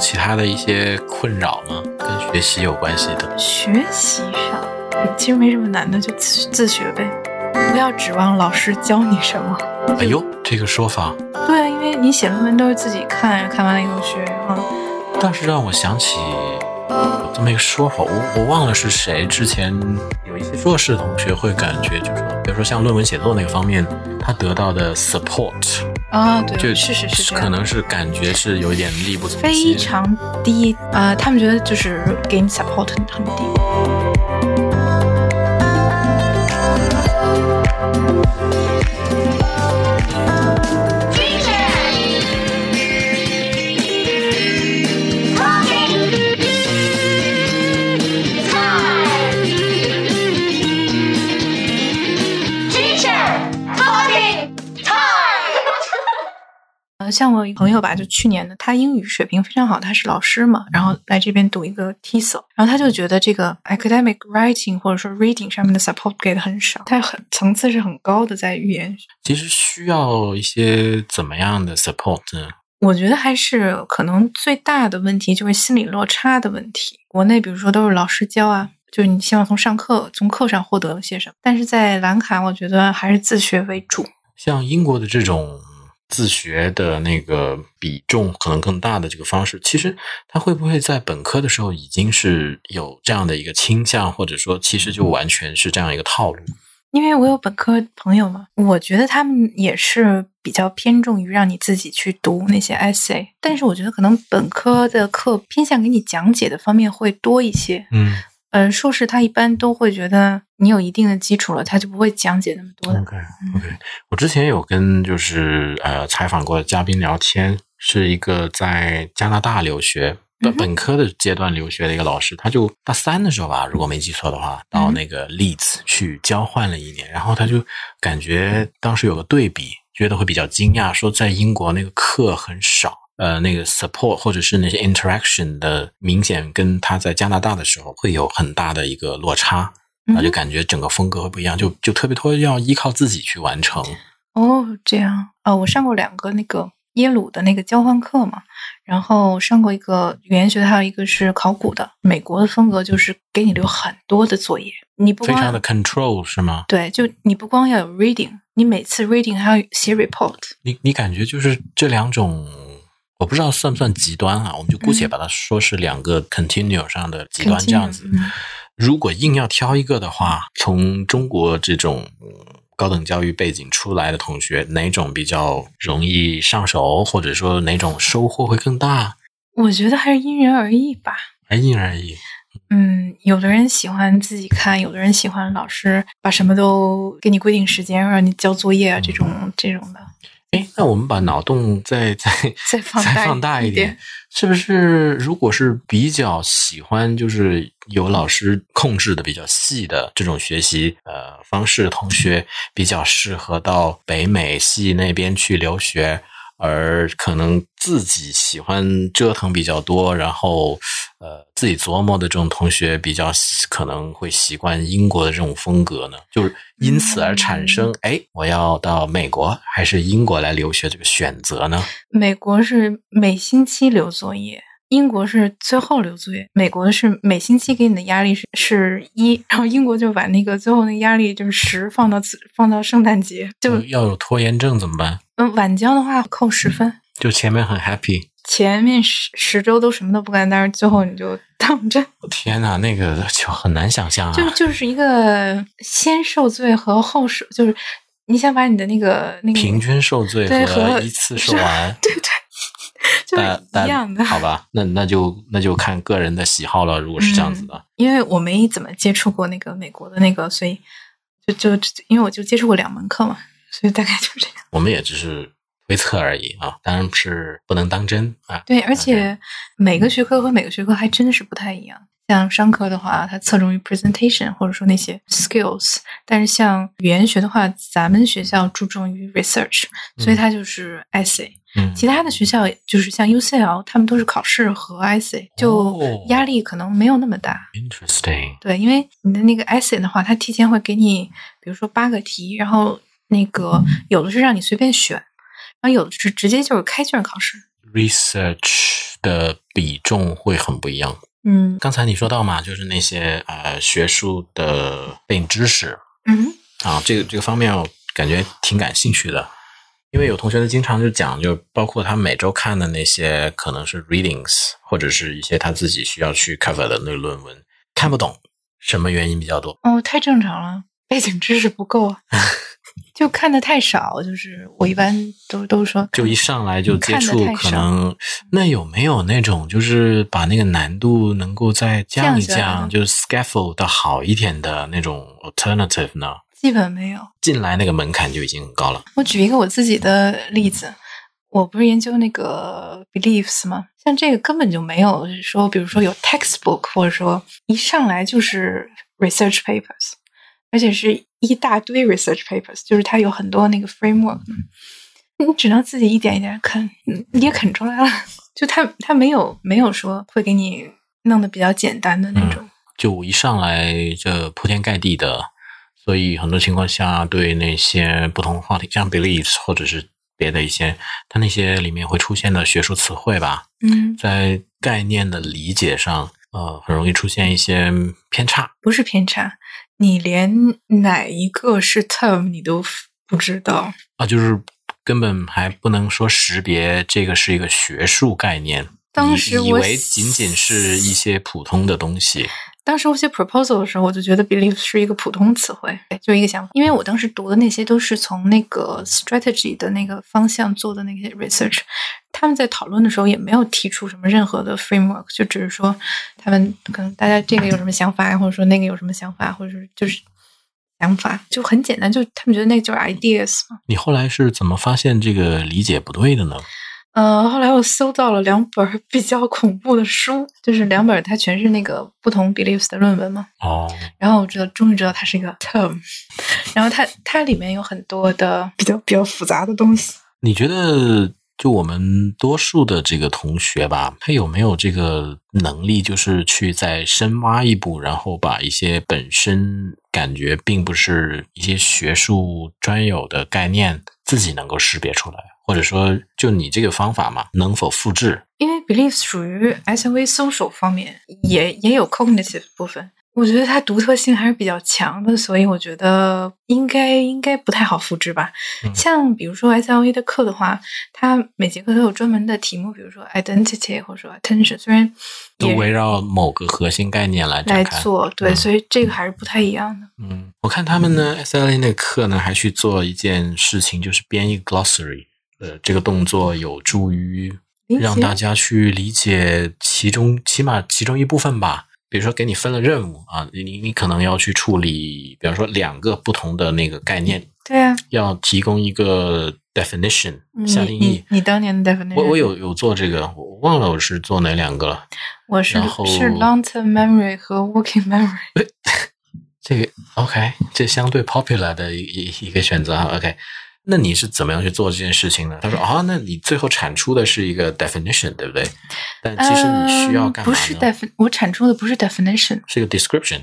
其他的一些困扰吗？跟学习有关系的？学习上其实没什么难的，就自自学呗，不要指望老师教你什么。哎呦，这个说法，对啊，因为你写论文都是自己看，看完了以后学，然后倒是让我想起有这么一个说法，我我忘了是谁。之前有一些弱势同学会感觉，就是说，比如说像论文写作那个方面，他得到的 support 啊，对，就是是是可能是感觉是有一点力不从心非。常低啊、他们觉得就是给你 support 很很低。像我一朋友吧，就去年的，他英语水平非常好，他是老师嘛，然后来这边读一个 TESOL，然后他就觉得这个 academic writing 或者说 reading 上面的 support 给的很少，他很层次是很高的在语言其实需要一些怎么样的 support 呢？我觉得还是可能最大的问题就是心理落差的问题。国内比如说都是老师教啊，就是你希望从上课从课上获得些什么，但是在兰卡，我觉得还是自学为主。像英国的这种自学的那个比重可能更大的这个方式，其实他会不会在本科的时候已经是有这样的一个倾向，或者说其实就完全是这样一个套路？因为我有本科朋友嘛，我觉得他们也是比较偏重于让你自己去读那些 essay，但是我觉得可能本科的课偏向给你讲解的方面会多一些。嗯嗯，硕士他一般都会觉得你有一定的基础了，他就不会讲解那么多的。，OK OK，我之前有跟就是呃采访过的嘉宾聊天，是一个在加拿大留学。本本科的阶段留学的一个老师，他就大三的时候吧，如果没记错的话，到嗯那个 Leeds 去交换了一年，然后他就感觉当时有个对比，觉得会比较惊讶，说在英国那个课很少，呃，那个 support 或者是那些 interaction 的明显跟他在加拿大的时候会有很大的一个落差，嗯那就感觉整个风格会不一样，就就特别多要依靠自己去完成。哦，这样啊、我上过两个那个耶鲁的那个交换课嘛，然后上过一个语言学的，还有一个是考古的。美国的风格就是给你留很多的作业，你不光非常的 control 是吗？对，就你不光要有 reading，你每次 reading 还要写 report。你你感觉就是这两种，我不知道算不算极端啊？我们就姑且把它说是两个 continue 上的极端这样子。嗯如果硬要挑一个的话，从中国这种嗯高等教育背景出来的同学，哪种比较容易上手，或者说哪种收获会更大？我觉得还是因人而异吧。还因人而异。嗯，有的人喜欢自己看，有的人喜欢老师把什么都给你规定时间，让你交作业啊，这种这种的。哎，那我们把脑洞再 再再放大一点，是不是？如果是比较喜欢，就是有老师控制的比较细的这种学习呃方式的，同学比较适合到北美系那边去留学，而可能自己喜欢折腾比较多，然后呃自己琢磨的这种同学比较喜可能会习惯英国的这种风格呢，就是因此而产生哎、我要到美国还是英国来留学这个选择呢？美国是每星期留作业，英国是最后留作业。美国是每星期给你的压力是是一，然后英国就把那个最后那个压力就是十放到放到圣诞节，就要有拖延症怎么办？嗯晚交的话扣十分，就前面很 happy，前面十十周都什么都不干，但是最后你就躺着，天哪，那个就很难想象啊！就就是一个先受罪和后受，就是你想把你的那个那个平均受罪和和一次受完，对对，就是但但一样的。好吧，那那就那就看个人的喜好了。如果是这样子的，因为我没怎么接触过那个美国的那个，所以就就因为我就接触过两门课嘛，所以大概就这样。我们也只是推测而已啊，当然是不能当真啊。对，而且每个学科和每个学科还真的是不太一样。像商科的话，它侧重于 presentation 或者说那些 skills，但是像语言学的话，咱们学校注重于 research，所以它就是 essay。嗯，其他的学校就是像 UCL，他们都是考试和 essay，就哦压力可能没有那么大。interesting，对，因为你的那个 essay 的话，它提前会给你，比如说八个题，然后那个有的是让你随便选，然后有的是直接就是开卷考试。research 的比重会很不一样。嗯刚才你说到嘛，就是那些呃学术的背景知识嗯啊，这个这个方面我感觉挺感兴趣的，因为有同学呢经常就讲，就包括他每周看的那些可能是 readings 或者是一些他自己需要去 cover 的那个论文，看不懂，什么原因比较多？哦，太正常了，背景知识不够啊，就看的太少。就是我一般都都说，就一上来就接触可能那有没有那种就是把那个难度能够再降一降就是 scaffold 的好一点的那种 alternative 呢？基本没有。进来那个门槛就已经很高了。我举一个我自己的例子，我不是研究那个 beliefs 吗？像这个根本就没有说，比如说有 textbook，或者说一上来就是 research papers，而且是一大堆 research papers，就是它有很多那个 framework，你只能自己一点一点啃，嗯你也啃出来了。就他他没有没有说会给你弄得比较简单的那种。就一上来这铺天盖地的，所以很多情况下对那些不同话题，像 beliefs 或者是别的一些，它那些里面会出现的学术词汇吧，嗯，在概念的理解上，呃，很容易出现一些偏差。不是偏差，你连哪一个是 term 你都不知道。啊，就是根本还不能说识别这个是一个学术概念，当时我以为仅仅是一些普通的东西。当时我写 proposal 的时候，我就觉得 belief 是一个普通词汇，就一个想法。因为我当时读的那些都是从那个 strategy 的那个方向做的那些 research，他们在讨论的时候也没有提出什么任何的 framework，就只是说他们可能大家这个有什么想法呀，或者说那个有什么想法，或者是就是想法，就很简单，就他们觉得那个就是 ideas 嘛。你后来是怎么发现这个理解不对的呢？呃，后来我搜到了两本比较恐怖的书，就是两本它全是那个不同 beliefs 的论文嘛。哦，然后我知道，终于知道它是一个 term，然后它它里面有很多的比较比较复杂的东西。你觉得就我们多数的这个同学吧，他有没有这个能力，就是去再深挖一步，然后把一些本身感觉并不是一些学术专有的概念，自己能够识别出来，或者说，就你这个方法嘛，能否复制？因为 beliefs 属于 SOA social 方面，也也有 cognitive 部分。我觉得它独特性还是比较强的，所以我觉得应该应该不太好复制吧。嗯像比如说 SLA 的课的话，它每节课都有专门的题目，比如说 identity 或者说 attention，虽然都围绕某个核心概念来来。做，对，嗯所以这个还是不太一样的。嗯，我看他们呢，SLA 那个课呢，还去做一件事情，就是编一个 glossary。呃，这个动作有助于让大家去理解其中起码其中一部分吧。比如说，给你分了任务啊，你你可能要去处理，比方说两个不同的那个概念，对啊，要提供一个 definition 下定义你你。你当年的 definition，我我有有做这个，我忘了我是做哪两个了。我是是 long term memory 和 working memory。这个 OK，这相对 popular 的一一一个选择哈。OK，那你是怎么样去做这件事情呢？他说啊，那你最后产出的是一个 definition，对不对？但其实你需要干嘛不是 defin，我产出的不是 definition，是一个 description。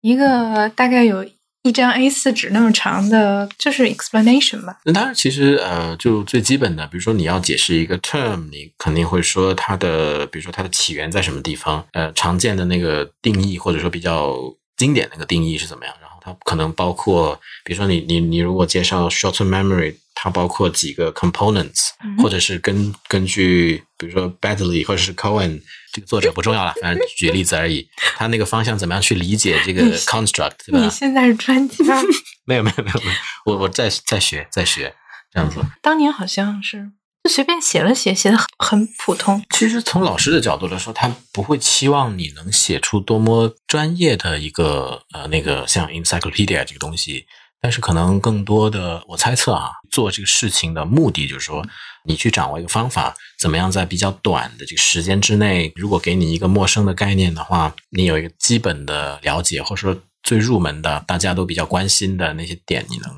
一个大概有一张 A 四纸那么长的，就是 explanation 吧。那当然，其实呃，就最基本的，比如说你要解释一个 term，你肯定会说它的，比如说它的起源在什么地方，呃，常见的那个定义，或者说比较经典的那个定义是怎么样，它可能包括，比如说你你你如果介绍 short memory，它包括几个 components，、嗯或者是根根据比如说 Badley 或者是 Cohen 这个作者不重要了，反正举例子而已，他那个方向怎么样去理解这个 construct，对吧你？现在是专家，没有没有没有没有，我我在在学在学这样子。当年好像是随便写了写，写的很很普通。其实从老师的角度来说，他不会期望你能写出多么专业的一个呃那个像 encyclopedia 这个东西，但是可能更多的我猜测啊，做这个事情的目的就是说，你去掌握一个方法，怎么样在比较短的这个时间之内，如果给你一个陌生的概念的话，你有一个基本的了解，或者说最入门的大家都比较关心的那些点，你能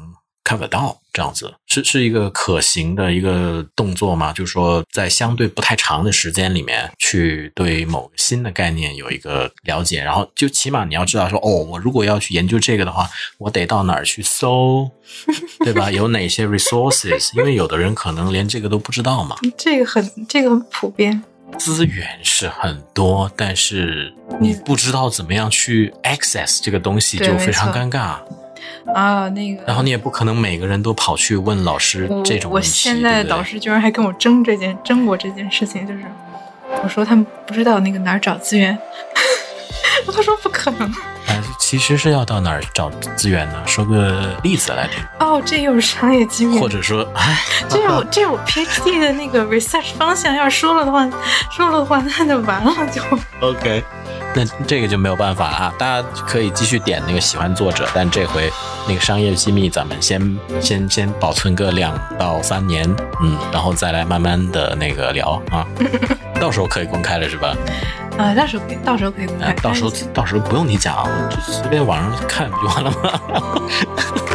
cover 到，这样子是是一个可行的一个动作吗？就是说，在相对不太长的时间里面，去对某个新的概念有一个了解，然后就起码你要知道说，哦，我如果要去研究这个的话，我得到哪儿去搜，对吧？有哪些 resources？因为有的人可能连这个都不知道嘛。这个很这个很普遍。资源是很多，但是你不知道怎么样去 access 这个东西，就非常尴尬。啊，那个，然后你也不可能每个人都跑去问老师我我这种问题。现在的对不对导师居然还跟我争这件争过这件事情，就是我说他们不知道那个哪儿找资源，他说不可能。呃，其实是要到哪儿找资源呢？说个例子来听，哦，这又是商业机密，或者说，哎，这是我这是我 PhD 的那个 research 方向，要是说了的话，说了的话那就完了就。OK，那这个就没有办法啊，大家可以继续点那个喜欢作者，但这回那个商业机密咱们先先先保存个两到三年，嗯，然后再来慢慢的那个聊啊，到时候可以公开了是吧？啊，到时候可以，到时候可以公开啊，，到时候到时候不用你讲，就随便网上看不就完了吗？